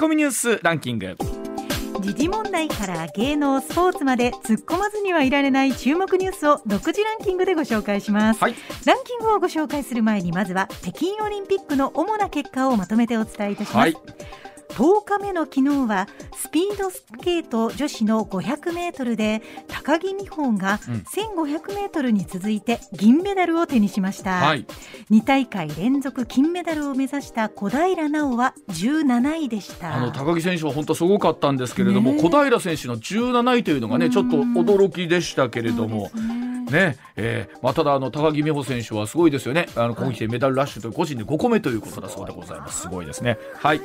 コミニュースランキング。時事問題から芸能スポーツまで突っ込まずにはいられない注目ニュースを独自ランキングでご紹介します、はい。ランキングをご紹介する前にまずは北京オリンピックの主な結果をまとめてお伝えいたします、はい10日目の昨日はスピードスケート女子の500メートルで高木美帆がうん。1500メートルに続いて銀メダルを手にしました、はい。2大会連続金メダルを目指した小平奈緒は17位でした。あの高木選手は本当すごかったんですけれども、ねえ。小平選手の17位というのがねうん。ちょっと驚きでしたけれども。ねねえーまあ、ただあの高木美帆選手はすごいですよねあの今季でメダルラッシュという個人で5個目ということだそうでございますすごいですね。はい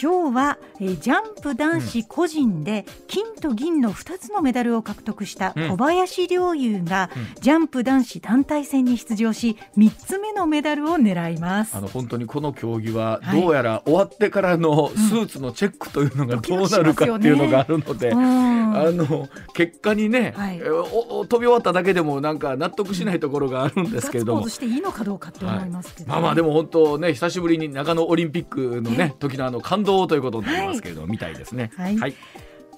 今日は、えージャンプ男子個人で金と銀の2つのメダルを獲得したうん。小林陵侑が、うん。ジャンプ男子団体戦に出場し3つ目のメダルを狙います。あの本当にこの競技ははい。どうやら終わってからのスーツのチェックというのがどうなるかっていうのがあるので、うん。あの結果にね、はい。えおお飛び終わっただけでもなんか納得しないところがあるんですけれども。ガッツポーズしていいのかどうかって思いますけど、まあまあでも本当ね久しぶりに長野オリンピックのね。時のあの感動ということになりますけれども、みたいですね。はい。はい、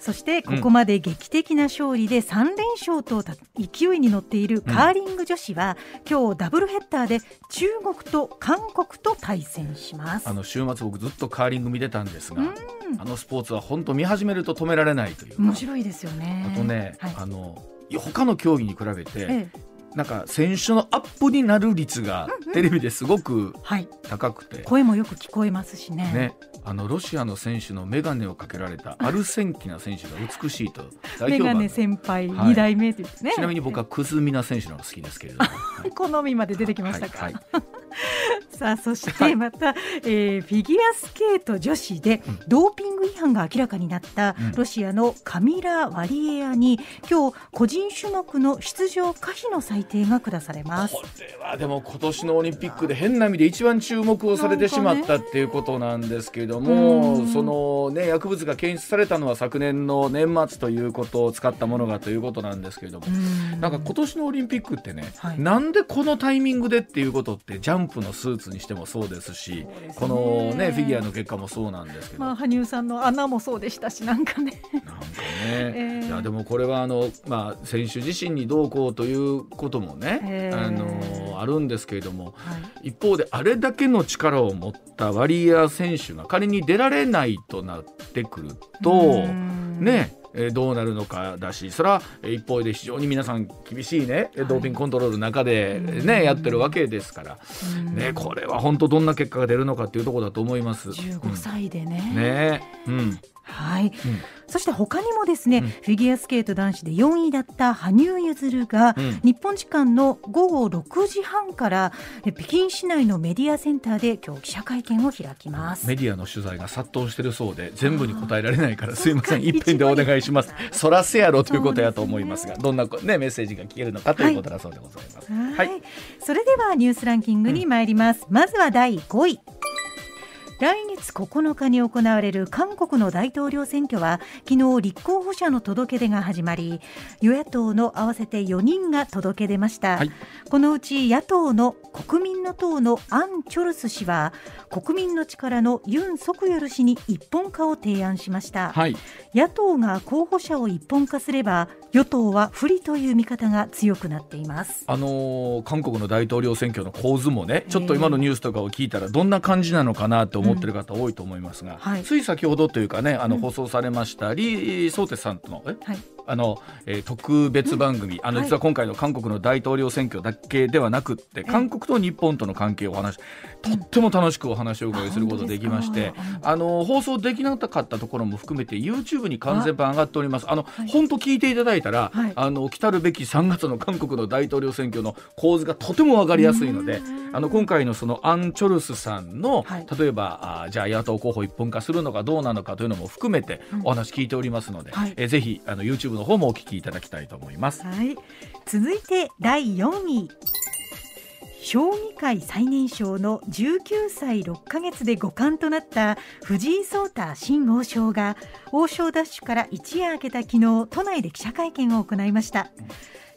そしてここまで劇的な勝利で3連勝とた勢いに乗っているカーリング女子は、今日ダブルヘッダーで中国と韓国と対戦します。あの週末僕ずっとカーリング見てたんですが、うん。あのスポーツは本当見始めると止められないという。か、面白いですよね。あとね、はい。あの他の競技に比べて、ええなんか選手のアップになる率がテレビですごくはい、高くて、声もよく聞こえますしねね、あのロシアの選手の眼鏡をかけられた アルセンキナ選手が美しいと大評判で先輩はい2代目ですね、ちなみに僕はクズミナ選手の方が好きですけれども、はい。好みまで出てきましたか、はい。はい さあそしてまた、えーフィギュアスケート女子でうん。ドーピング違反が明らかになったうん。ロシアのカミラ・ワリエアに今日個人種目の出場可否の裁定が下されます。これはでも今年のオリンピックで変な意味で一番注目をされてしまったっていうことなんですけれども、うん。そのね薬物が検出されたのは昨年の年末ということを使ったものがということなんですけれども、うん。なんか今年のオリンピックってね、はい。なんでこのタイミングでっていうことってジャンプのスーツにしてもそうですしね。このねフィギュアの結果もそうなんですけど、まあ羽生さんの穴もそうでしたしなんかね。なんかね、えーいやでもこれはあの、まあ、選手自身にどうこうということもね、えーあのあるんですけれどもはい。一方であれだけの力を持ったワリエア選手が仮に出られないとなってくるとうん。ねえーどうなるのかだしそれはえー一方で非常に皆さん厳しいねはい。ドーピングコントロールの中でうんねやってるわけですから、うん。ね、これは本当どんな結果が出るのかっていうところだと思います。15歳でね,、うん。ねうんはい、そして他にもですね、うん。フィギュアスケート男子で4位だった羽生結弦が、うん。日本時間の午後6時半からえ北京市内のメディアセンターで今日記者会見を開きます。メディアの取材が殺到してるそうで全部に答えられないからすいません。一遍でお願いします。そらせやろということやと思いますがどんなこねメッセージが聞けるのかということだそうでございます。はい、はい。それではニュースランキングに参ります、まずは第5位来月9日に行われる韓国の大統領選挙は昨日立候補者の届け出が始まり与野党の合わせて4人が届け出ました、はい。このうち野党の国民の党のアン・チョルス氏は国民の力のユン・ソクヨル氏に一本化を提案しました、はい。野党が候補者を一本化すれば与党は不利という見方が強くなっています。あのー韓国の大統領選挙の構図もねちょっと今のニュースとかを聞いたらどんな感じなのかなと思ってる方多いと思いますが、はい。つい先ほどというかねあのうん。放送されましたリ・ソーテさんとのえ？はいあの、えー特別番組、あのはい。実は今回の韓国の大統領選挙だけではなくって、韓国と日本との関係をお話しとっても楽しくお話をお伺いすることができましてあの放送できなかったところも含めて YouTube に完全版上がっております。あの、本当聞いていただいたら、はい。あの来たるべき3月の韓国の大統領選挙の構図がとても分かりやすいのであの今回のそのアン・チョルスさんの、はい。例えばあじゃあ野党候補一本化するのかどうなのかというのも含めてうん。お話聞いておりますので、はい。えぜひあの YouTube の方もお聞きいただきたいと思います。はい、続いて第4位。将棋界最年少の19歳6ヶ月で五冠となった藤井聡太新王将が王将ダッシュから一夜明けた昨日都内で記者会見を行いました。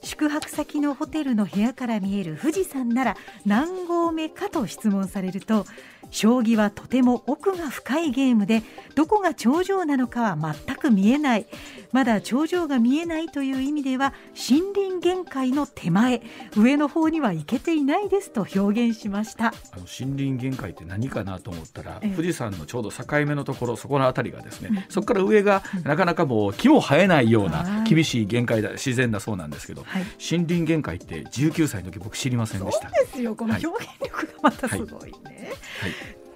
宿泊先のホテルの部屋から見える富士山なら何合目かと質問されると将棋はとても奥が深いゲームでどこが頂上なのかは全く見えない。まだ頂上が見えないという意味では森林限界の手前。上の方には行けていないですと表現しました。あの森林限界って何かなと思ったら、ええ。富士山のちょうど境目のところそこの辺りがですね、そこから上がなかなかもう木も生えないようはない。厳しい限界だ自然だそうなんですけど、はい。森林限界って19歳の時僕知りませんでした。ですよ。このはい。表現力がまたすごいね、はい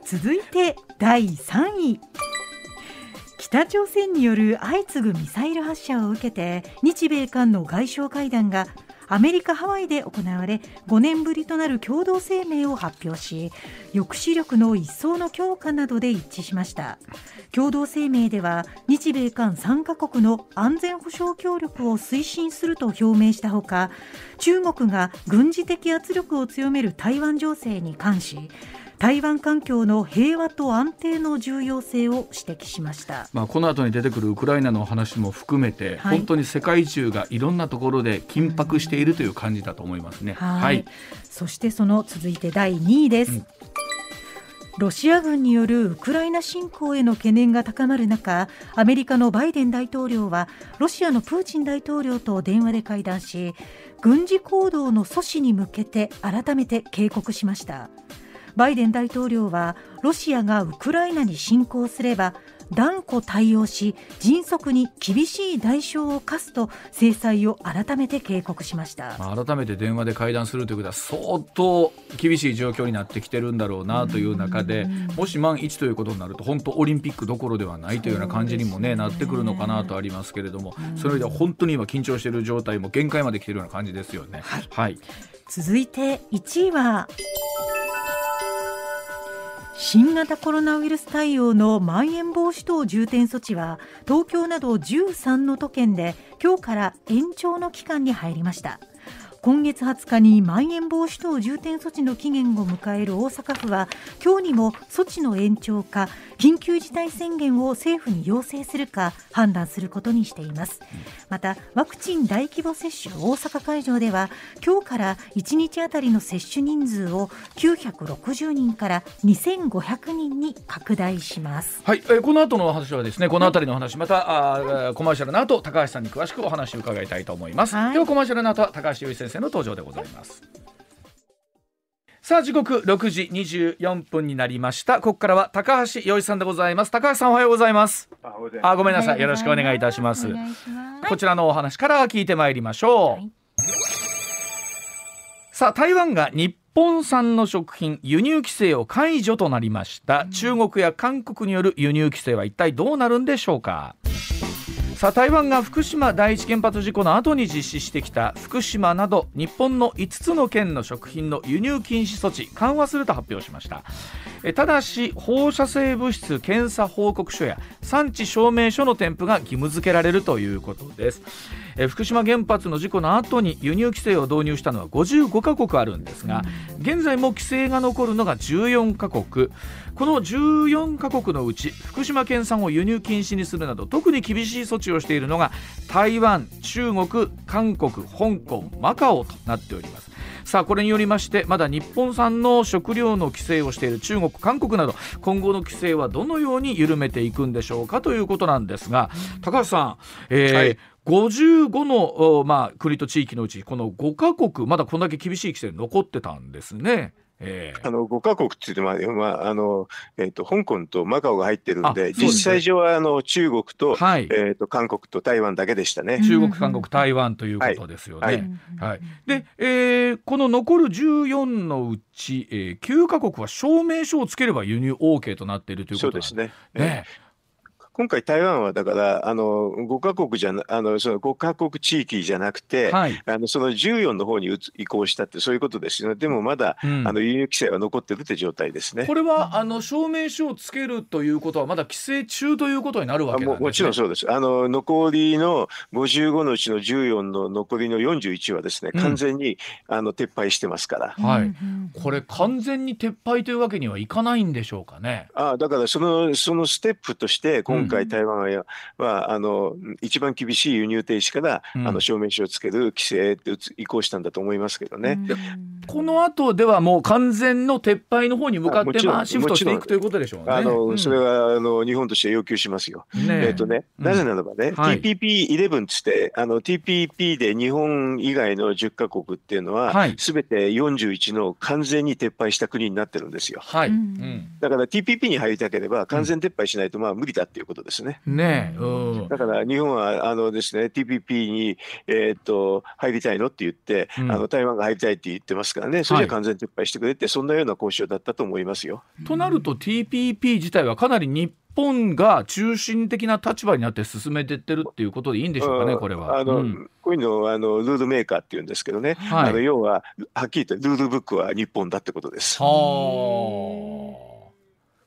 続いて第3位。北朝鮮による相次ぐミサイル発射を受けて日米韓の外相会談がアメリカ・ハワイで行われ5年ぶりとなる共同声明を発表し抑止力の一層の強化などで一致しました。共同声明では日米韓3カ国の安全保障協力を推進すると表明したほか中国が軍事的圧力を強める台湾情勢に関し台湾環境の平和と安定の重要性を指摘しました。まあ、この後に出てくるウクライナの話も含めて、はい。本当に世界中がいろんなところで緊迫しているという感じだと思いますね。はい、そしてその続いて第2位です、うん。ロシア軍によるウクライナ侵攻への懸念が高まる中アメリカのバイデン大統領はロシアのプーチン大統領と電話で会談し軍事行動の阻止に向けて改めて警告しましたバイデン大統領はロシアがウクライナに侵攻すれば断固対応し迅速に厳しい代償を課すと制裁を改めて警告しました。まあ、改めて電話で会談するということは相当厳しい状況になってきてるんだろうなという中でもし万一ということになると本当オリンピックどころではないというような感じにも、ね、なってくるのかなとありますけれどもそれでは本当に今緊張している状態も限界まで来ているような感じですよね。はいはい続いて1位は新型コロナウイルス対応のまん延防止等重点措置は東京など13の都県で今日から延長の期間に入りました。今月20日にまん延防止等重点措置の期限を迎える大阪府は今日にも措置の延長か緊急事態宣言を政府に要請するか判断することにしています。またワクチン大規模接種大阪会場では今日から1日あたりの接種人数を960人から2500人に拡大します。はい、えーこの後の話はですねこの辺りの話またあーコマーシャルの後高橋さんに詳しくお話を伺いたいと思います、はい。ではコマーシャルの後は高橋由依先生の登場でございます。さあ時刻6時24分になりました。ここからは高橋洋一さんでございます。高橋さんおはようございます。あごめんなさい。よろしくお願いいたします。こちらのお話から聞いてまいりましょう、はい。さあ台湾が日本産の食品輸入規制を解除となりました、中国や韓国による輸入規制は一体どうなるんでしょうか？さあ台湾が福島第一原発事故の後に実施してきた福島など日本の5つの県の食品の輸入禁止措置緩和すると発表しました。えただし放射性物質検査報告書や産地証明書の添付が義務付けられるということです。え福島原発の事故の後に輸入規制を導入したのは55カ国あるんですが現在も規制が残るのが14カ国。この14カ国のうち福島県産を輸入禁止にするなど特に厳しい措置をしているのが台湾中国韓国香港マカオとなっております。さあこれによりましてまだ日本産の食料の規制をしている中国韓国など今後の規制はどのように緩めていくんでしょうかということなんですが高橋さん、えーはい55の、おまあ、国と地域のうちこの5カ国まだこんだけ厳しい規制残ってたんですね。えーあの5カ国っていうのは、まああのえー、と香港とマカオが入ってるんで、ですね実際上はあの中国と,、はい、えー、と韓国と台湾だけでしたね。中国、韓国、台湾ということですよね。はいはいで、えーこの残る14のうち、えー9カ国は証明書をつければ輸入 OK となっているということですね。ね。今回台湾はだからあの5カ国じゃなあのその5カ国地域じゃなくて、はい。あのその14の方に移移行したってそういうことですよね。でもまだ、うんあの輸入規制は残ってるって状態ですねこ。れはあの証明書をつけるということはまだ規制中ということになるわけなんです、ね、あももちろんそうです。あの残りの55のうちの14の残りの41はですね、うん完全に、あの撤廃してますから。はいこれ完全に撤廃というわけにはいかないんでしょうかね。あだからそのそのステップとして今うん。回台湾は,、はあの一番厳しい輸入停止から、うん。あの証明書をつける規制って移移行したんだと思いますけどね。この後ではもう完全の撤廃の方に向かってまあシフトしていくということでしょうね。あの、うん。それはあの日本として要求しますよ。ねえ。っ、とね、うんなぜならばね、はい。TPP11 つって、あの TPP で日本以外の10カ国っていうのははい、すべ、て41の完全に撤廃した国になってるんですよ。はい、ううん。んだから TPP に入りたければ完全撤廃しないとまあ無理だっていうことですね。ねだから日本はあのですね TPP に、えーっと入りたいのって言って、うん。あの台湾が入りたいって言ってますからね、それじゃ完全撤廃してくれって、そんなような交渉だったと思いますよ。となると TPP 自体はかなり日本が中心的な立場になって進めてってるっていうことでいいんでしょうかね、うんこれは。あの、うんこういうのをあのルールメーカーって言うんですけどね、はいあの要ははっきり言ってルールブックは日本だってことです。はあ。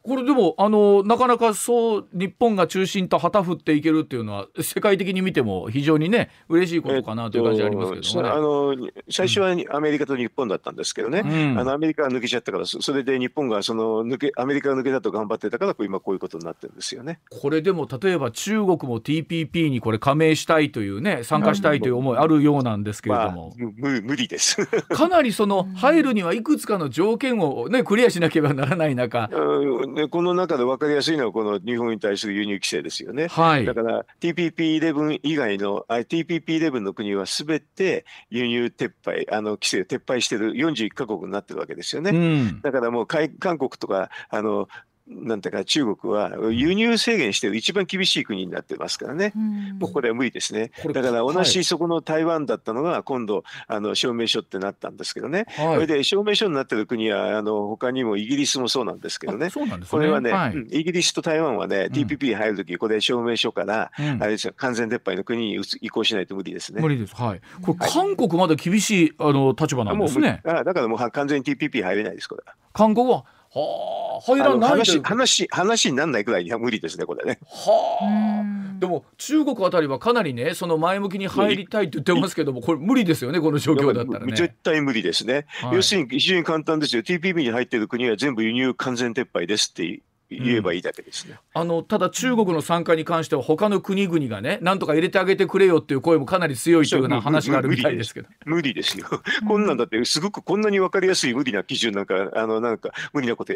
これでもあのなかなかそう日本が中心と旗振っていけるっていうのは世界的に見ても非常にね嬉しいことかなという感じありますけどもね。えっとあの最初はアメリカと日本だったんですけどね、うん。あのアメリカが抜けちゃったから、そそれで日本がその抜けアメリカが抜けたと頑張ってたから、今こういうことになってるんですよね。これでも例えば中国も TPP にこれ加盟したいというね参加したいという思いあるようなんですけれまあども、無無理です。かなりその入るにはいくつかの条件をねクリアしなければならない中、うん。でこの中で分かりやすいのは、この日本に対する輸入規制ですよね。はいだから TPP11 以外の、あ TPP11 の国はすべて輸入撤廃、あの規制を撤廃している41カ国になってるわけですよね。うん、だからもう海韓国とか、あのなんていうか、中国は輸入制限している一番厳しい国になってますからね。もうこれは無理ですね。だから同はいじそこの台湾だったのが今度あの証明書ってなったんですけどね。はいそれで証明書になってる国はあの他にもイギリスもそうなんですけどあね。そうなんですね。これはね、はいうんイギリスと台湾はね、ん TPP に入るとき、これ証明書から、うんあれですよ、完全撤廃の国に移移行しないと無理ですね。無理です。はい。これ韓国まで厳しいあの立場なんですね。あだからもうは完全に TPP 入れないです、これ。韓国ははあ入らない話話話にならないくらいには無理ですね、これね。はあ。でも中国あたりはかなりねその前向きに入りたいって言ってますけどもこれ無理ですよねこの状況だったらね。絶対無理ですね。はい要するに非常に簡単ですよ。TPP に入っている国は全部輸入完全撤廃ですって言えばいいだけですね。あのただ中国の参加に関しては他の国々がねなんとか入れてあげてくれよっていう声もかなり強いというような話があるみたいですけど。無理ですよ。こんなんだって、すごくこんなに分かりやすい無理な基準なんか、あの、なんか、無理なこと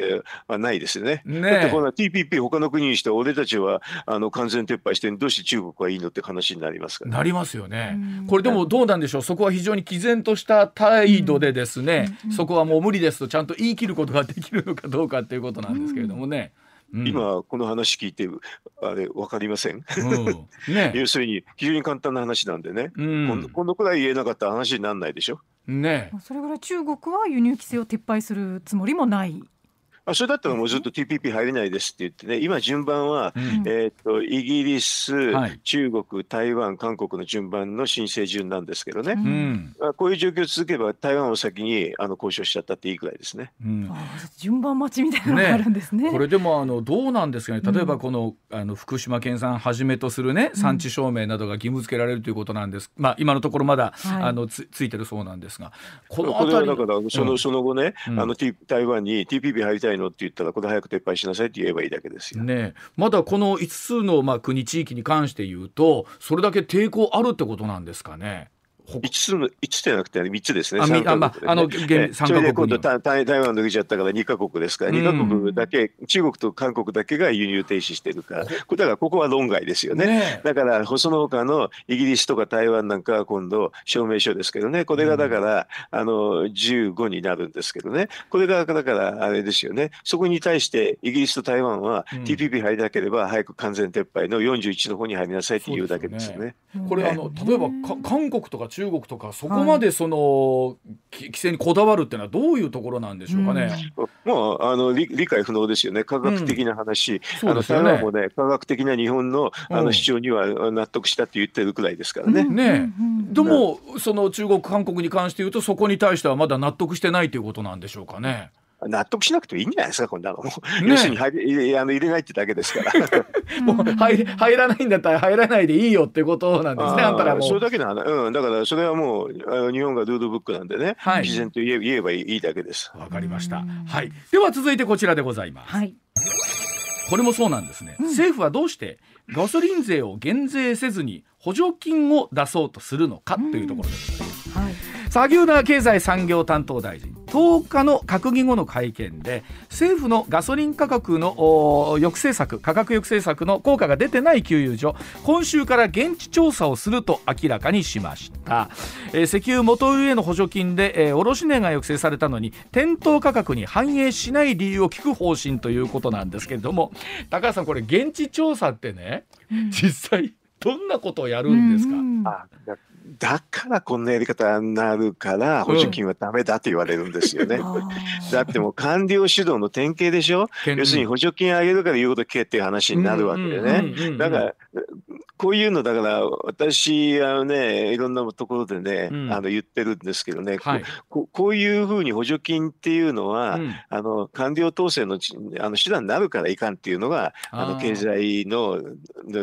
はないですよね。ねえだってこの TPP 他の国にして、俺たちは、あの、完全撤廃して、どうして中国はいいのって話になりますから。なりますよねうん。これでもどうなんでしょうそこは非常に毅然とした態度でですね、そこはもう無理ですとちゃんと言い切ることができるのかどうかっていうことなんですけれどもね。うん今、この話聞いて、あれ、分かりません？うん、ね 要するに、非常に簡単な話なんでね。うん、今度くらい言えなかったら話にならないでしょ？ねそれぐらい中国は輸入規制を撤廃するつもりもない。あそれだったらもうずっと TPP 入れないですって言ってね、今順番は、うん。えーっと、イギリス、はい。中国、台湾、韓国の順番の申請順なんですけどね。うん。うんあこういう状況続けば台湾を先にあの交渉しちゃったっていいくらいですね。うん。順番待ちみたいなのがあるんですね。これでもあのどうなんですかね。例えばこの,、あの福島県産はじめとするね産地証明などが義務付けられるということなんです、まあ今のところまだ、はい。あのつついてるそうなんですが。このこれはだからその,、うん。その後ね、うん。あの T 台湾に TPP 入りたいのって言ったらこれ早く撤廃しなさいって言えばいいだけですよ。ねまだこの5つのまあ国地域に関して言うとそれだけ抵抗あるってことなんですかね。ほ5つの5つじゃなくて3つですね。あみ三カ国あまああのえ現それで今度た台台湾抜けちゃったから2カ国ですから、うん。2カ国だけ、中国と韓国だけが輸入停止してるから、だからここは論外ですよね。ねだから、その他のイギリスとか台湾なんかは今度、証明書ですけどね、これがだから、あの15になるんですけどね、これがだから、あれですよね、そこに対してイギリスと台湾はうん。TPP 入りたければ、早く完全撤廃の41の方に入りなさいっていうだけですよね。これあの例えばか韓国とか中国とかそこまでその、き規制にこだわるっていうのはどういうところなんでしょうかね。もうあの理理解不能ですよね、科学的な話、そうあのですよね。台湾もね、科学的な日本のあうん。の主張には納得したって言ってるくらいですからね。ねうんうんでもその中国韓国に関して言うとそこに対してはまだ納得してないということなんでしょうかね。納得しなくてもいいんじゃないですか、こんなの。ね要するに入あの入れないってだけですから。もう入れ入らないんだったら入らないでいいよってことなんですね。あんたらもそうれだけの話、うん、だからそれはもうあの日本がルールブックなんでね、はい自然と言え言えばいいいいだけです。わかりましたうん。はい。では続いてこちらでございます。はい。これもそうなんですね。政府はどうしてガソリン税を減税せずに補助金を出そうとするのかというところです。はい。萩生田経済産業担当大臣。10日の閣議後の会見で政府のガソリン価格の抑制策価格抑制策の効果が出てない給油所今週から現地調査をすると明らかにしました、えー、石油元売りへの補助金で、えー、卸値が抑制されたのに店頭価格に反映しない理由を聞く方針ということなんですけれども高橋さんこれ現地調査ってね、うん、実際どんなことをやるんですか、うん。うん、あだからこんなやり方になるから補助金はダメだと言われるんですよね。だってもう官僚主導の典型でしょ？要するに補助金あげるから言うこと聞けっていう話になるわけでね。だからこういうのだから私はねいろんなところでね、うん、あの言ってるんですけどね、はい、ここういうふうに補助金っていうのは、うん、あの官僚統制のあの手段になるからいかんっていうのがあの経済の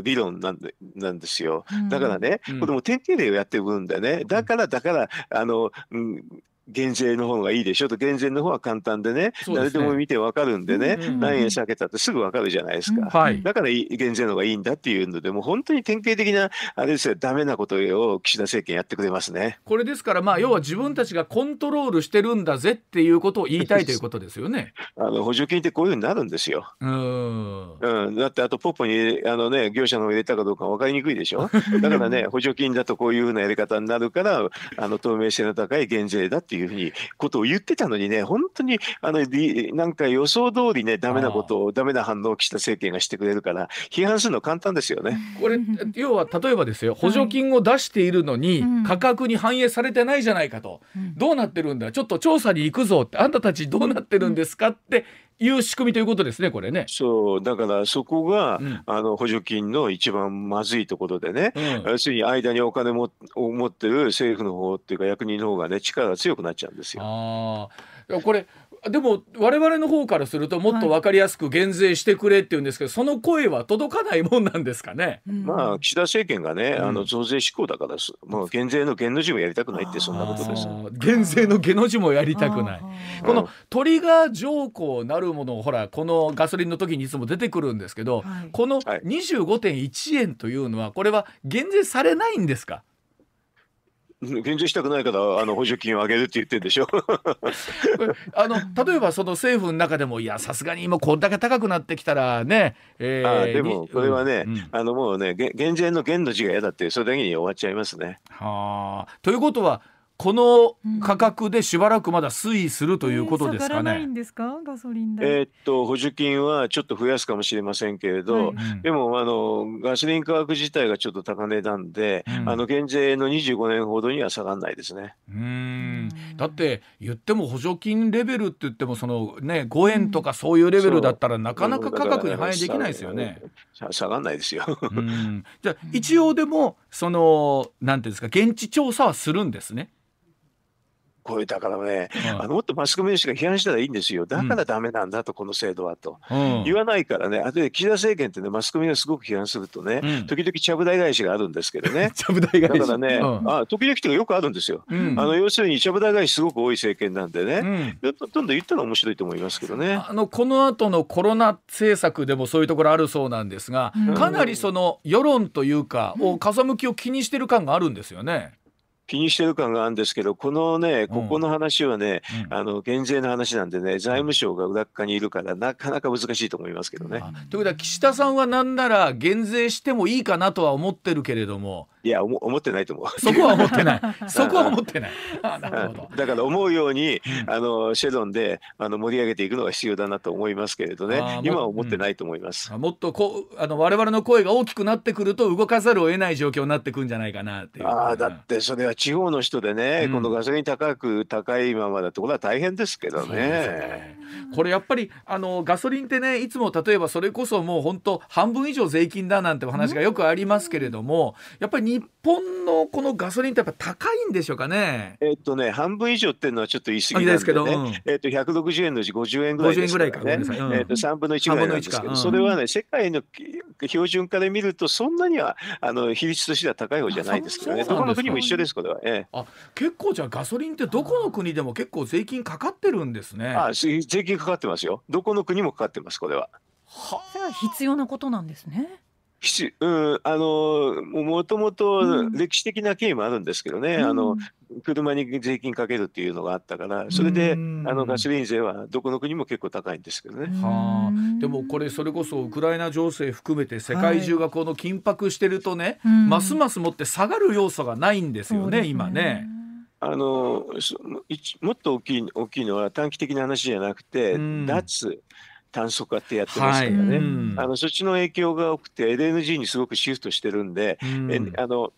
理論なんでなんですよ。だからね、これも典型例をやってる分でね。だからだからあの、うん減税の方がいいでしょと減税の方は簡単でね、ね、誰でも見てわかるんでね、何円下げたってすぐわかるじゃないですか、はい、だから減税の方がいいんだっていうのでもう本当に典型的なあれですよダメなことを岸田政権やってくれますね。これですからまあ要は自分たちがコントロールしてるんだぜっていうことを言いたいということですよね。あの補助金ってこういうふうになるんですよ。うん。うん、だってあとポッポにあのね業者の入れたかどうか分かりにくいでしょ。だからね補助金だとこういうふうなやり方になるからあの透明性の高い減税だっていうふうにことを言ってたのにね、本当にあのなんか予想通りね、ダメなことを、ダメな反応を岸田政権がしてくれるから、批判するの簡単ですよね。これ、要は例えばですよ、補助金を出しているのに、価格に反映されてないじゃないかと、どうなってるんだ、ちょっと調査に行くぞって、あんたたちどうなってるんですかっていう仕組みということですね、これね。そう、だからそこが、うん、あの補助金の一番まずいところでね、うん、要するに間にお金もを持ってる政府の方っていうか、役人の方がね、力が強くなっちゃうんですよ。あこれでも我々の方からするともっと分かりやすく減税してくれって言うんですけど、はい、その声は届かないもんなんですかね？まあ岸田政権がね、あの増税志向だからもう減税の減の字もやりたくないってそんなことです。減税の減の字もやりたくない。このトリガー条項なるものほらこのガソリンの時にいつも出てくるんですけど、はい、この25.1円というのはこれは減税されないんですか？減税したくないからあの補助金を上げるって言ってるでしょ。あの例えばその政府の中でもいやさすがに今こんだけ高くなってきたらね、えー、あでもこれはね、うんあのもうね減税の減の字が嫌だってそれだけに終わっちゃいますね。はあ。ということはこの価格でしばらくまだ推移するということですかね。えー、っと補助金はちょっと増やすかもしれませんけれど、はい、でもあのガソリン価格自体がちょっと高値なんで、うん、あの減税の25年ほどには下がらないですね。うん。だって言っても補助金レベルって言ってもそのね5円とかそういうレベルだったらなかなか価格に反映できないですよね。下がらないですよ。じゃあ一応でもそのなんていうんですか現地調査はするんですね。これだからね、うん、あのもっとマスコミの人が批判したらいいんですよ、だからだめなんだと、この制度はと、うん、言わないからね、あとで岸田政権ってね、マスコミがすごく批判するとね、うん、時々ちゃぶ台返しがあるんですけどね、ちゃぶ台返し。だからね、あ時々とかよくあるんですよ、あの要するにちゃぶ台返しすごく多い政権なんでね、どんどん言ったら面白いと思いますけどね。あのこの後のコロナ政策でもそういうところあるそうなんですが、かなりその世論というか、を風向きを気にしてる感があるんですよね。気にしてる感があるんですけど、このね、ここの話はね、うん、あの減税の話なんでね、財務省が裏側にいるから、なかなか難しいと思いますけどね。ということは、岸田さんはなんなら減税してもいいかなとは思ってるけれども、いや思ってないと思う。そこは思ってない。そこは思ってない。なるほど。だから思うように、あのシェドンであの盛り上げていくのが必要だなと思いますけれどね。今は思ってないと思います。うん、もっとこうあの我々の声が大きくなってくると動かざるを得ない状況になってくんじゃないかなっていう。ああだってそれは地方の人でね、うん、このガソリン高く高いままだとこれは大変ですけどね。ね。これやっぱりあのガソリンってねいつも例えばそれこそもう本当半分以上税金だなんてお話がよくありますけれども、やっぱり日本のこのガソリンってやっぱ高いんでしょうかね？えっとね、半分以上っていうのはちょっと言い過ぎなんで、ね、ど、うん、えっと160円のうち50円ぐらいですからね。円ぐらいか、うん、えっと3分の1ぐらいなんですけど、うん、それはね世界の標準化で見るとそんなにはあの比率としては高い方じゃないですけどね。どこの国も一緒ですこれは。ええ、あ結構じゃあガソリンってどこの国でも結構税金かかってるんですね。あ税金かかってますよ。どこの国もかかってますこれは。はあ、必要なことなんですね。必うん、あのもともと歴史的な経緯もあるんですけどね、あの車に税金かけるっていうのがあったからそれであうんのガソリン税はどこの国も結構高いんですけどね。はあ、でもこれそれこそウクライナ情勢含めて世界中がこの緊迫してるとね、うん。ますますもって下がる要素がないんですよね今ね。あのもっと大きい大きいのは短期的な話じゃなくて、うん。脱炭素化ってやってますからね、うん。あのそっちの影響が多くて LNG にすごくシフトしてるんで、うん。えあの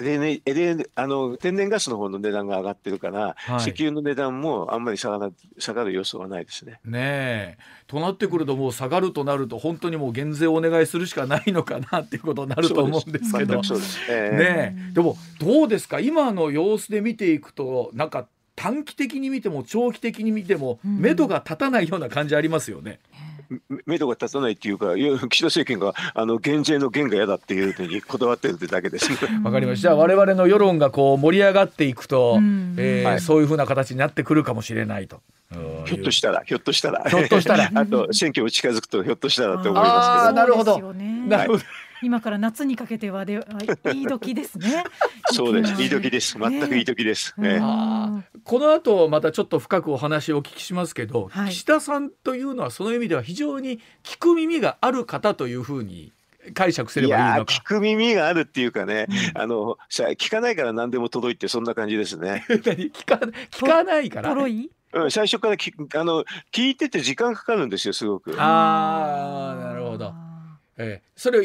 LN LN あの天然ガスの方の値段が上がってるから、はい。石油の値段もあんまり下がら下がる要素はないですね。ねえ。となってくるともう下がるとなると本当にもう減税をお願いするしかないのかなっていうことになると思うんですけど。でねえ。でもどうですか？今の様子で見ていくとなんか短期的に見ても長期的に見てもうん目処が立たないような感じありますよね。め目処が立たないっていうか、いや岸田政権があの減税の減が嫌だっていうのにこだわってるってだけですね。わかりました。じゃあ我々の世論がこう盛り上がっていくと、うんえーはいそういうふうな形になってくるかもしれないと。ひょっとしたら、ひょっとしたら。ひょっとしたら あと、選挙も近づくと、ひょっとしたらと思いあますけーなるほどなるほど。今から夏にかけてはではいい時ですね。ど。そうです。いい時でです。全くいい時です。うんええあーこの後またちょっと深くお話をお聞きしますけど、はい岸田さんというのはその意味では非常に聞く耳がある方というふうに解釈すれいばいいのかやー聞。く耳があるっていうかね、あのさ聞かないから何でも届いてそんな感じですね。何？聞か聞かないから。うん、最初からきあの聞いてて時間かかるんですよすごく。ああなるほど。えーそれを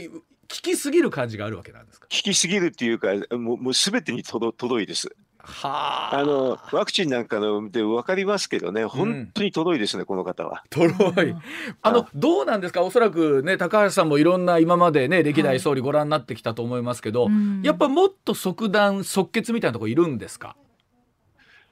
聞きすぎる感じがあるわけなんですか？聞きすぎるっていうかもうもう全てに届届いです。はあのワクチンなんかので分かりますけどね本当に届いですね、この方は。とろい。あのあどうなんですか？おそらくね高橋さんもいろんな今までね歴代総理ご覧になってきたと思いますけど、うんやっぱもっと即断即決みたいなとこいるんですか？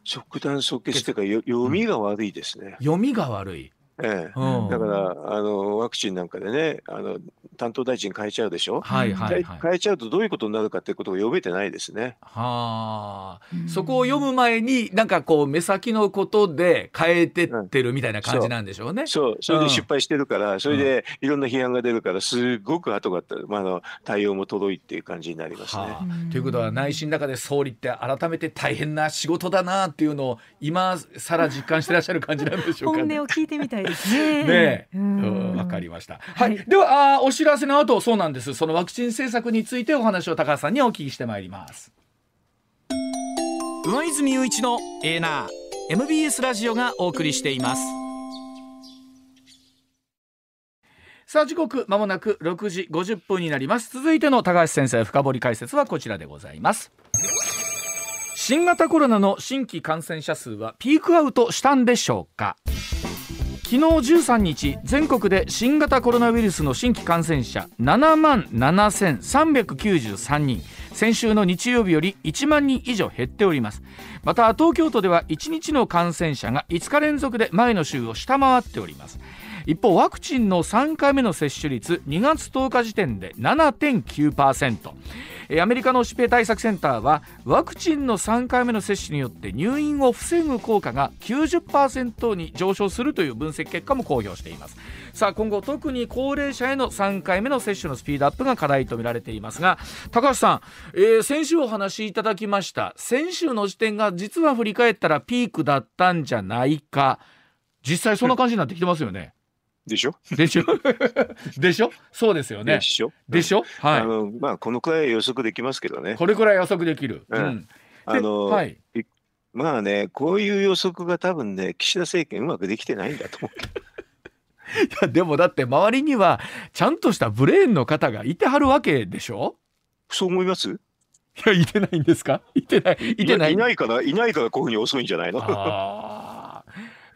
即断即決っていうかよ読みが悪いですね。読みが悪い、ええ。うん、だからあのワクチンなんかでねあの担当大臣変えちゃうでしょ、はいはいはい。変えちゃうとどういうことになるかっていうことを読めてないですね。はあ、うん。そこを読む前になんかこう目先のことで変えてってるみたいな感じなんでしょうね。そう。それうん。で失敗してるから、それでいろんな批判が出るからすごく後が、まあ、あの対応も届いっていう感じになりますね。はあ。うん。ということは内心の中で総理って改めて大変な仕事だなっていうのを今さら実感してらっしゃる感じなんでしょうか本ね。音を聞いてみたいね。わかりました。は、はいいではあーお知らせの後そうなんです。そのワクチン政策についてお話を高橋さんにお聞きしてまいります。上泉雄一のエーナー MBS ラジオがお送りしています。さあ時刻まもなく6時50分になります続いての高橋先生深掘り解説はこちらでございます新型コロナの新規感染者数はピークアウトしたんでしょうか？昨日13日全国で新型コロナウイルスの新規感染者7万7393人。先週の日曜日より1万人以上減っております。また東京都では1日の感染者が5日連続で前の週を下回っております。一方ワクチンの3回目の接種率2月10日時点で7.9%アメリカの疾病対策センターはワクチンの3回目の接種によって入院を防ぐ効果が90%に上昇するという分析結果も公表しています。さあ今後特に高齢者への3回目の接種のスピードアップが課題と見られていますが高橋さん、えー先週お話しいただきました。先週の時点が実は振り返ったらピークだったんじゃないか。実際そんな感じになってきてますよね。でしょ？でしょ？でしょ？そうですよねで。しょ？でしょ？はあのまあこのくらい予測できますけどねい。。これくらい予測できる。うんうんあの、ではい。まあねこういう予測が多分ね岸田政権うまくできてないんだと思う。いやでもだって周りにはちゃんとしたブレーンの方がいてはるわけでしょ？そう思います？いやいてないんですか？いてないいてないいないからいないからこういうふうに遅いんじゃないの？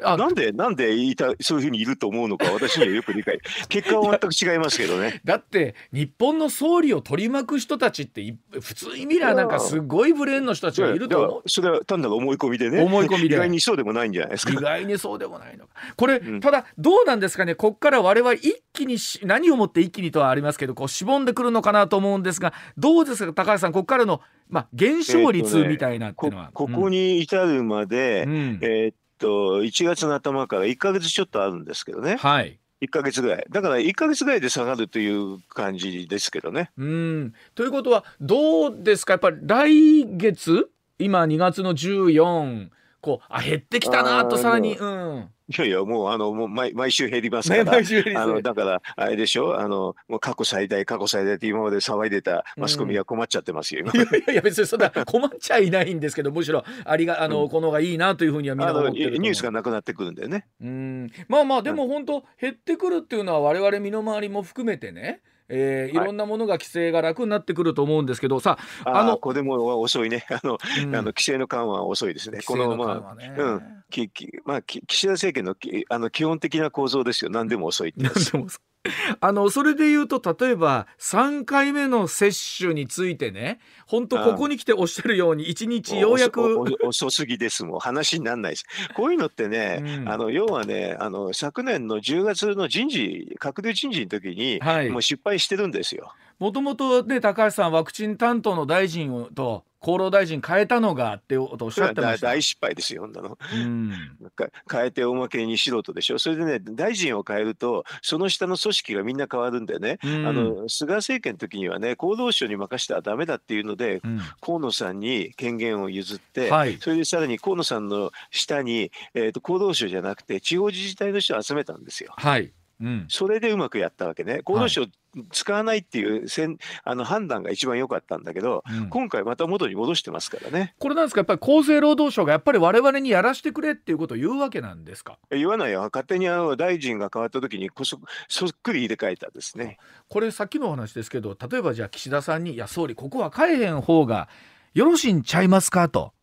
なんでなんでいたそういうふうにいると思うのか私にはよく理解。結果は全く違いますけどね。だって日本の総理を取り巻く人たちってい普通に見りゃなんかすごいブレーンの人たちがいると思う。それは単なる思い込みでね。思い込みで。意外にそうでもないんじゃないですか。意。外にそうでもないのか。これ、うん。ただどうなんですかね。こっから我々一気にし何をもって一気にとはありますけどこうしぼんでくるのかなと思うんですがどうですか高橋さん。こっからの、まあ、減少率みたいなっていこうのは、ここに至るまで、うん、うん。えーっと1月の頭から1ヶ月ちょっとあるんですけどね。はい。1か月ぐらい。だから1か月ぐらいで下がるという感じですけどね。うん。ということはどうですか？やっぱり来月？今2月の14こうあ減ってきたなとさらに。うんいやいや、もう、あの、もう毎、毎週減りますから。ね毎週減りあの、だから、あれでしょ？あの、もう過去最大、過去最大って今まで騒いでたマスコミは困っちゃってますよ。今いやいやいや別にそんな 困っちゃいないんですけどむしろありがあの、うんこの方がいいなというふうにはみんな思っニュースがなくなってくるんでね。うんまあまあでも本当減ってくるっていうのは我々身の回りも含めてね、えーいはいろんなものが規制が楽になってくると思うんですけどさああのの、これも遅いね。あの、うんあの、規制の緩和は遅いですね。この、規制のまあ、緩和ねうんき、き、まあ、き岸田政権のき、あの、基本的な構造ですよ。何でも遅いってやなんつ。でもそ あのそれで言うと例えば3回目の接種についてね本当ここに来ておっしゃるように1日ようやく遅すぎですもん話にならないです。こういうのってね、うんあの要はねあの昨年の10月の人事閣僚人事の時に、はいもう失敗してるんですよ。もともとね高橋さんワクチン担当の大臣をと厚労大臣変えたのがっておっしゃってました。大 大失敗ですよ、ほんなの。うんか変えておまけに素人でしょ。それでね、大臣を変えると、その下の組織がみんな変わるんでね、うんあの菅政権の時にはね、厚労省に任せたらダメだっていうので、うん河野さんに権限を譲って、はいそれでさらに河野さんの下に、えー、と厚労省じゃなくて、地方自治体の人を集めたんですよ。はい、うん、それでうまくやったわけね。厚労省使わないっていうせんあの判断が一番良かったんだけど、うん今回また元に戻してますからね。これなんですか？やっぱり厚生労働省がやっぱり我々にやらしてくれっていうことを言うわけなんですか？言わないよ。勝手にあの大臣が変わった時にこそそっくり入れ替えたですね。これさっきのお話ですけど例えばじゃあ岸田さんに「いや総理ここは変えへん方がよろしいんちゃいますか?」と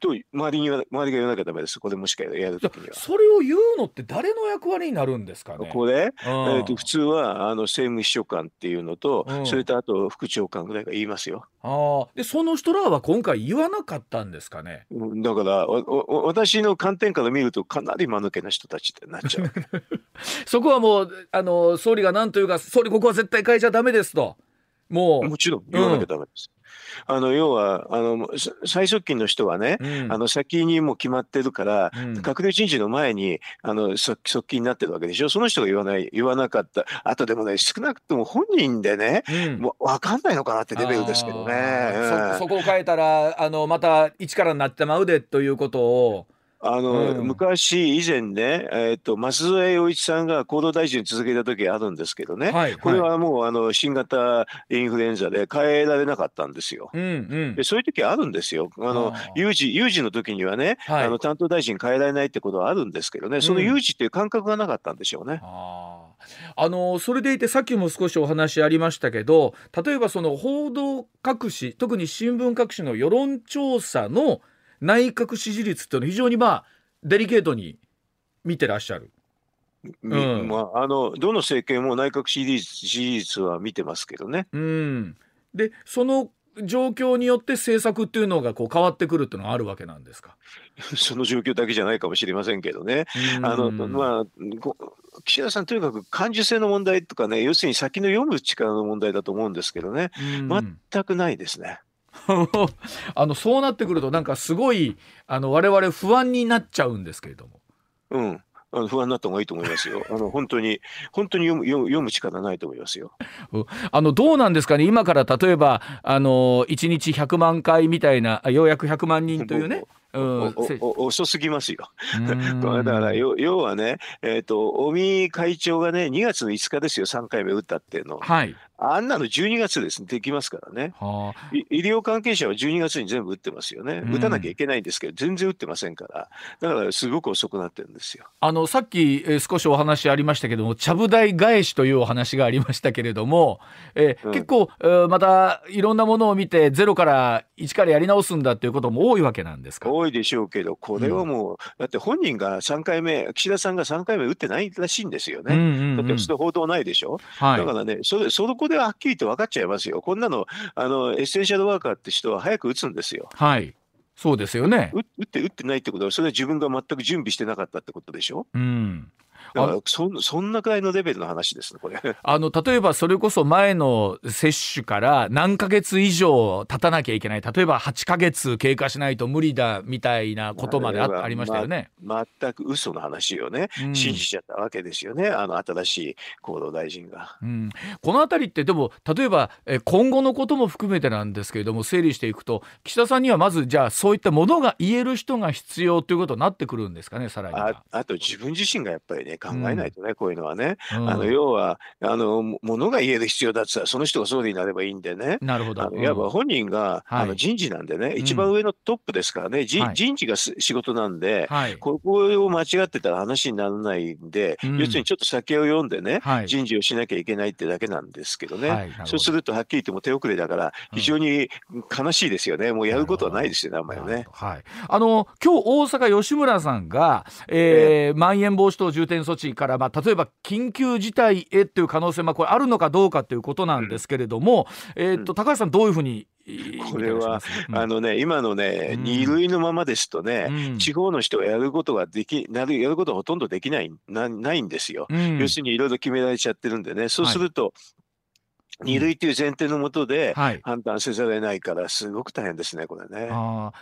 と周りには周りが言わなきゃダメです。これもしかやるじゃ時には。それを言うのって誰の役割になるんですかね？これ、うんえー、と普通はあの政務秘書官っていうのと、うんそれとあと副長官ぐらいが言いますよ。あーでその人らは今回言わなかったんですかね？うんだから私の観点から見るとかなり間抜けな人たちってなっちゃう。そこはもうあの総理が何というか総理ここは絶対変えちゃダメですともうもちろん言わなきゃダメです。あの要はあのさ最側近の人はね、うん。あの先にもう決まってるから、うん。閣僚人事の前にあの側側近になってるわけでしょ？その人が言わない言わなかった。あとでもね少なくとも本人でね、うん。もう分かんないのかなってレベルですけどね。そそこを変えたらあのまた一からなってまうでということをあの、うん。昔以前ね、えー、と舛添洋一さんが厚労大臣続けた時あるんですけどね、はいこれはもうあの新型インフルエンザで変えられなかったんですよ。うんうん。でそういう時あるんですよ。あの有事有事の時にはね、はい。あの担当大臣変えられないってことはあるんですけどね、そのうん有事っていう感覚がなかったんでしょうね。あー。あのそれでいてさっきも少しお話ありましたけど例えばその報道各紙特に新聞各紙の世論調査の内閣支持率っていうのは非常にまあデリケートに見てらっしゃる。みうんまあ、あのどの政権も内閣支持率支持率は見てますけどね。うん、でその状況によって政策っていうのがこう変わってくるっていうのがあるわけなんですか？その状況だけじゃないかもしれませんけどね。あのまあこ岸田さんとにかく感受性の問題とかね要するに先の読む力の問題だと思うんですけどねうん全くないですね。あのそうなってくるとなんかすごいあの我々不安になっちゃうんですけれども。うんあの不安になった方がいいと思いますよ。あの本当に本当に読む読む読む力ないと思いますよ。あのどうなんですかね？今から例えばあの1日100万回みたいなあようやく100万人というね。うん遅すぎますよ。うん だから要要はね、えっ、と尾身会長がね2月の5日ですよ3回目打ったっていうの。はい。あんなの12月ですできますからね。はあ、い医療関係者は12月に全部打ってますよね。うん打たなきゃいけないんですけど、全然打ってませんから。だからすごく遅くなってるんですよ。あのさっき、えー少しお話ありましたけどもちゃぶ台返しというお話がありましたけれども、えーうん結構、えーまたいろんなものを見てゼロから1からやり直すんだということも多いわけなんですか？多いでしょうけど、これはもう、だって本人が3回目、岸田さんが3回目打ってないらしいんですようんうね。んうんだってそれ報道ないでしょ、はいだからねそれ、そこではっきりと分かっちゃいますよ。こんなの、あのエッセンシャルワーカーって人は早く打つんですよ。はい、そうですよね。打打って打ってないってことは、それは自分が全く準備してなかったってことでしょ？うん、そそんなくらいのレベルの話ですねこれ。あの例えばそれこそ前の接種から何ヶ月以上経たなきゃいけない例えば8ヶ月経過しないと無理だみたいなことまであありましたよね。ま、全く嘘の話をね、うん信じちゃったわけですよねあの新しい厚労大臣が。うん、この辺りってでも例えばえー今後のことも含めてなんですけれども整理していくと岸田さんにはまずじゃあそういったものが言える人が必要ということになってくるんですかねさらに。あと自分自身がやっぱりね考えないとね、こういうのはね、うん。あの要はあのもものが言える必要だって言ったらその人が総理になればいいんでね。なるほど。あのいわば本人が、はい。あの人事なんでね、ん。一番上のトップですからね、じはい。人事がす仕事なんで、はい。ここを間違ってたら話にならないんで、うん。要するにちょっと先を読んでね、はい。人事をしなきゃいけないってだけなんですけどね、ど。そうするとはっきり言っても手遅れだから、非常に悲しいですよね、もうやることはないですよね、あんまりね。はい、あの今日大阪吉村さんが、えーまん延防止等重点措置から、まあ、例えば緊急事態へっていう可能性、まあ、これあるのかどうかということなんですけれども、えー、と高橋さんどういうふうにえーこれは見てらっしゃいます？あのね、今のね、うん。二類のままですとね、うん。地方の人がやることができ、なる、やることはほとんどできない、なないんですよ。うん。要するにいろいろ決められちゃってるんでね、そうすると、二類という前提のもとではい判断せざるを得ないから、すごく大変ですね、これね。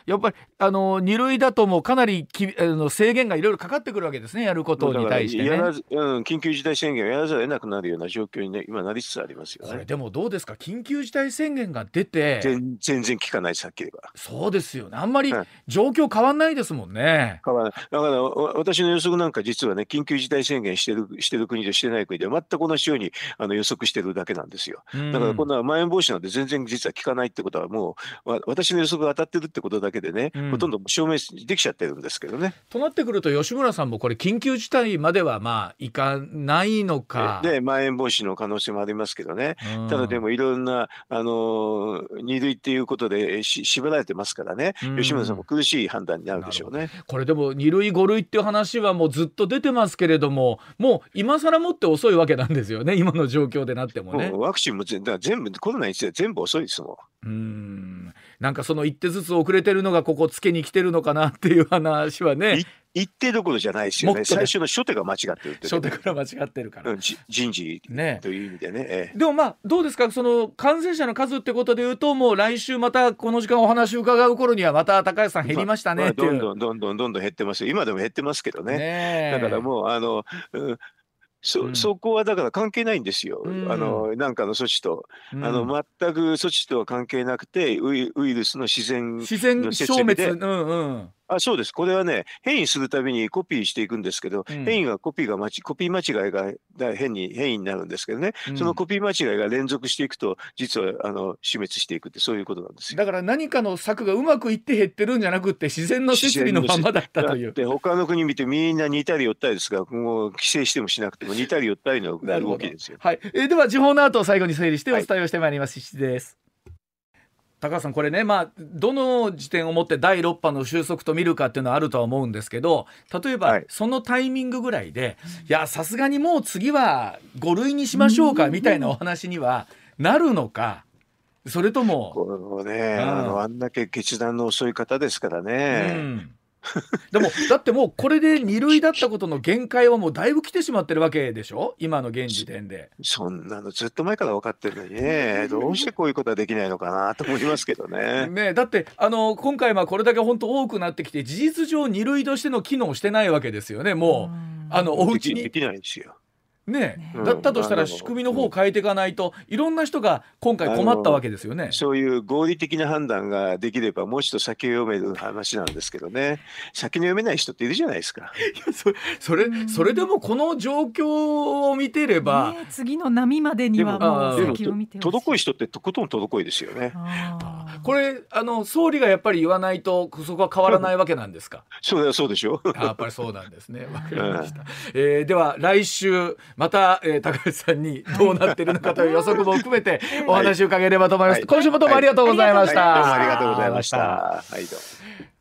やっぱりあの二類だともうかなりきあの制限がいろいろかかってくるわけですねやることに対してね。やらず、うん、緊急事態宣言をやらざるを得なくなるような状況にね、今なりつつありますよね。これでもどうですか？緊急事態宣言が出て全全然効かないです、はっきり言えば。そうですよねあんまりはい状況変わんないですもんね。変わらないだからわ私の予測なんか実はね、緊急事態宣言してるしてる国としてない国で全く同じようにあの予測してるだけなんですよ。だからこんなまん延防止なんて全然実は効かないってことはもうわ私の予測が当たってるってことだけでね、うん。ほとんど証明できちゃってるんですけどね。となってくると吉村さんもこれ緊急事態まではまあいかないのか。で、まん延防止の可能性もありますけどね。うん。ただでもいろんな、あのー二類っていうことでし縛られてますからね、うん。吉村さんも苦しい判断になるでしょうね。これでも2類5類っていう話はもうずっと出てますけれどももう今更もって遅いわけなんですよね。今の状況でなってもね。ワクチンも全部コロナについては全部遅いですもん。うんなんかその一手ずつ遅れてるのがここつけに来てるのかなっていう話はねい一定どころじゃないですよね。最初の初手が間違ってるって初手から間違ってるから。うんじ人事ねという意味でね。ええでもまあどうですか？その感染者の数ってことでいうともう来週またこの時間お話伺う頃にはまた高橋さん減りましたまあねっていう。どんどんどんどんどんどん減ってますよ。今でも減ってますけどね。ねえだからもうあの、うんそうん。そこはだから関係ないんですよ、うん。あのなんかの措置と、うん。あの全く措置とは関係なくてウイルスの自然自然の消滅。うんうんあそうです。これはね変異するたびにコピーしていくんですけど、うん。変異がコピーがまちコピー間違いがだ変に変異になるんですけどね、うん。そのコピー間違いが連続していくと実はあの死滅していくってそういうことなんですよ。だから何かの策がうまくいって減ってるんじゃなくって自然の設備のままだったという。だっ。て他の国見てみんな似たり寄ったりですがもう規制してもしなくても似たり寄ったりの動きですよ。はい、えーでは時報の後を最後に整理してお伝えをしてまいります、石井です。高橋さんこれねまあどの時点をもって第6波の収束と見るかっていうのはあるとは思うんですけど例えば、はい。そのタイミングぐらいでいやさすがにもう次は5類にしましょうかみたいなお話にはなるのかそれとも、このね、うん。あのあんだけ決断の遅い方ですからうね。ん、でもだってもうこれで2類だったことの限界はもうだいぶ来てしまってるわけでしょ？今の現時点で。そんなのずっと前から分かってるのにね、どうしてこういうことはできないのかなと思いますけどね。ね、だってあの今回はこれだけ本当多くなってきて事実上2類としての機能してないわけですよねもう、あのお家にできないんですよ。ね、うんだったとしたら仕組みの方を変えていかないといろんな人が今回困ったわけですよね。そういう合理的な判断ができれば、もう一度先を読める話なんですけどね。先の読めない人っているじゃないですか。そそれそれでもこの状況を見てれば、ね次の波までにはでももう先を見てほしい人ってとことん滞いですよね。これあの総理がやっぱり言わないとそこは変わらないわけなんですか？それはそうでしょう。あやっぱりそうなんですね。わかりました。えーでは来週また、えー高橋さんにどうなっているのかという予測も含めて お話を伺えればと思います。はい今週もどうもありがとうございました。はい、どうもありがとうございました。はい、どうも。